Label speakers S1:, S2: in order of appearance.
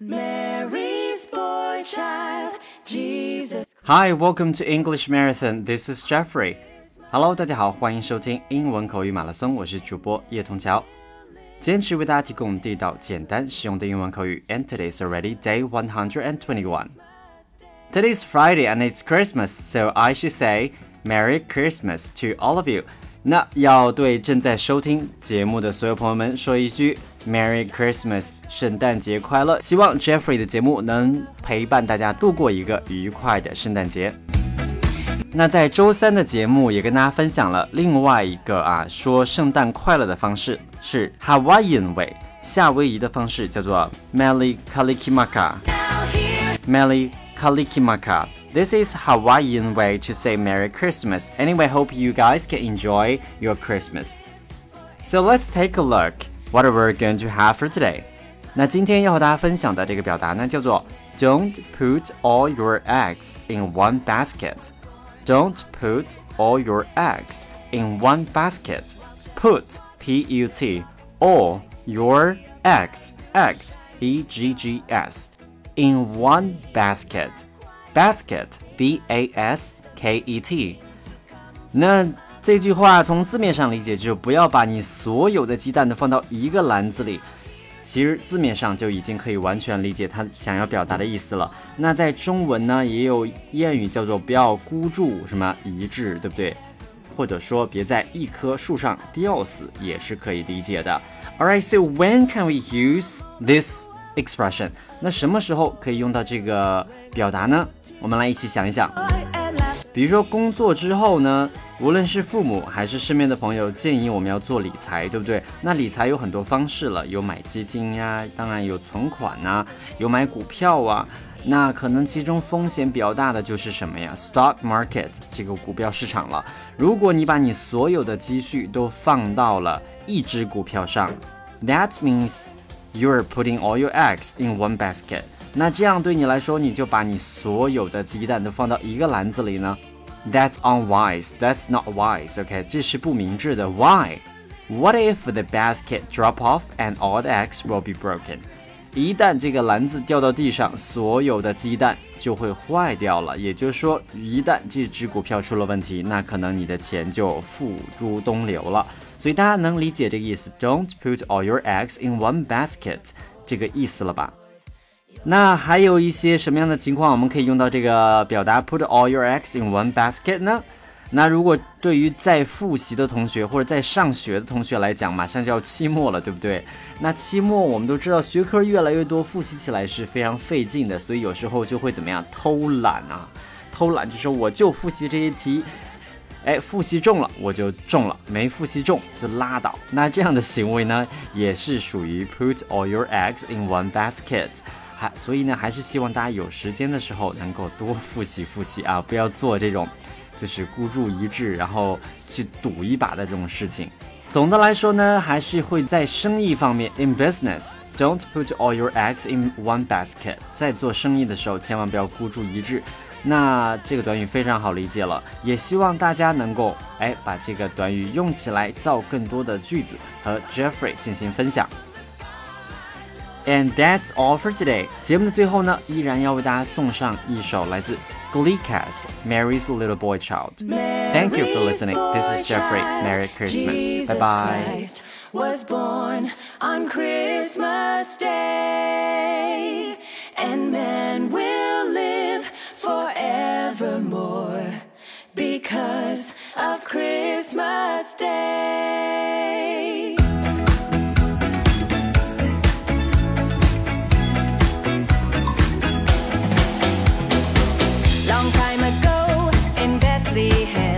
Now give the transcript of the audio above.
S1: Mary's boy child, Jesus.
S2: Hi, welcome to English Marathon. This is Jeffrey. Hello，大家好，欢迎收听英文口语马拉松，我是主播叶童桥。坚持为大家提供地道、简单、实用的英文口语。And today's already day one hundred and twenty-one. Today's Friday and it's Christmas, so I should say Merry Christmas to all of you. 那要对正在收听节目的所有朋友们说一句 Merry Christmas，圣诞节快乐！希望 Jeffrey 的节目能陪伴大家度过一个愉快的圣诞节。那在周三的节目也跟大家分享了另外一个啊说圣诞快乐的方式是 Hawaiian way，夏威夷的方式叫做 Meli Kalikimaka。Meli Kalikimaka。This is Hawaiian way to say Merry Christmas. Anyway, hope you guys can enjoy your Christmas. So let's take a look what we're going to have for today. 那今天要和大家分享的这个表达呢，叫做 Don't put all your eggs in one basket. Don't put all your eggs in one basket. Put P-U-T all your eggs eggs E G G S in one basket. Basket B A S K E T。那 这句话从字面上理解，就不要把你所有的鸡蛋都放到一个篮子里。其实字面上就已经可以完全理解他想要表达的意思了。那在中文呢，也有谚语叫做“不要孤注什么一掷”，对不对？或者说别在一棵树上吊死，也是可以理解的。All right, so when can we use this expression？那什么时候可以用到这个表达呢？我们来一起想一想。比如说工作之后呢，无论是父母还是身边的朋友建议我们要做理财，对不对？那理财有很多方式了，有买基金呀，当然有存款呐，有买股票啊。那可能其中风险比较大的就是什么呀？Stock market 这个股票市场了。如果你把你所有的积蓄都放到了一只股票上，That means you're putting all your eggs in one basket。那这样对你来说，你就把你所有的鸡蛋都放到一个篮子里呢？That's unwise. That's not wise. OK，这是不明智的。Why? What if the basket drop off and all the eggs will be broken? 一旦这个篮子掉到地上，所有的鸡蛋就会坏掉了。也就是说，一旦这只股票出了问题，那可能你的钱就付诸东流了。所以大家能理解这个意思？Don't put all your eggs in one basket 这个意思了吧？那还有一些什么样的情况我们可以用到这个表达 put all your eggs in one basket 呢？那如果对于在复习的同学或者在上学的同学来讲，马上就要期末了，对不对？那期末我们都知道学科越来越多，复习起来是非常费劲的，所以有时候就会怎么样偷懒啊？偷懒就是我就复习这些题，哎，复习中了我就中了，没复习中就拉倒。那这样的行为呢，也是属于 put all your eggs in one basket。所以呢，还是希望大家有时间的时候能够多复习复习啊，不要做这种就是孤注一掷，然后去赌一把的这种事情。总的来说呢，还是会在生意方面，in business，don't put all your eggs in one basket。在做生意的时候，千万不要孤注一掷。那这个短语非常好理解了，也希望大家能够哎把这个短语用起来，造更多的句子和 Jeffrey 进行分享。And that's all for today。节目的最后呢，依然要为大家送上一首来自 Glee Cast Mary's Little Boy Child。Thank you for listening. This is Jeffrey. Merry Christmas. Bye bye.
S1: Was born on Christmas Day, and man will live forevermore because of Christmas we.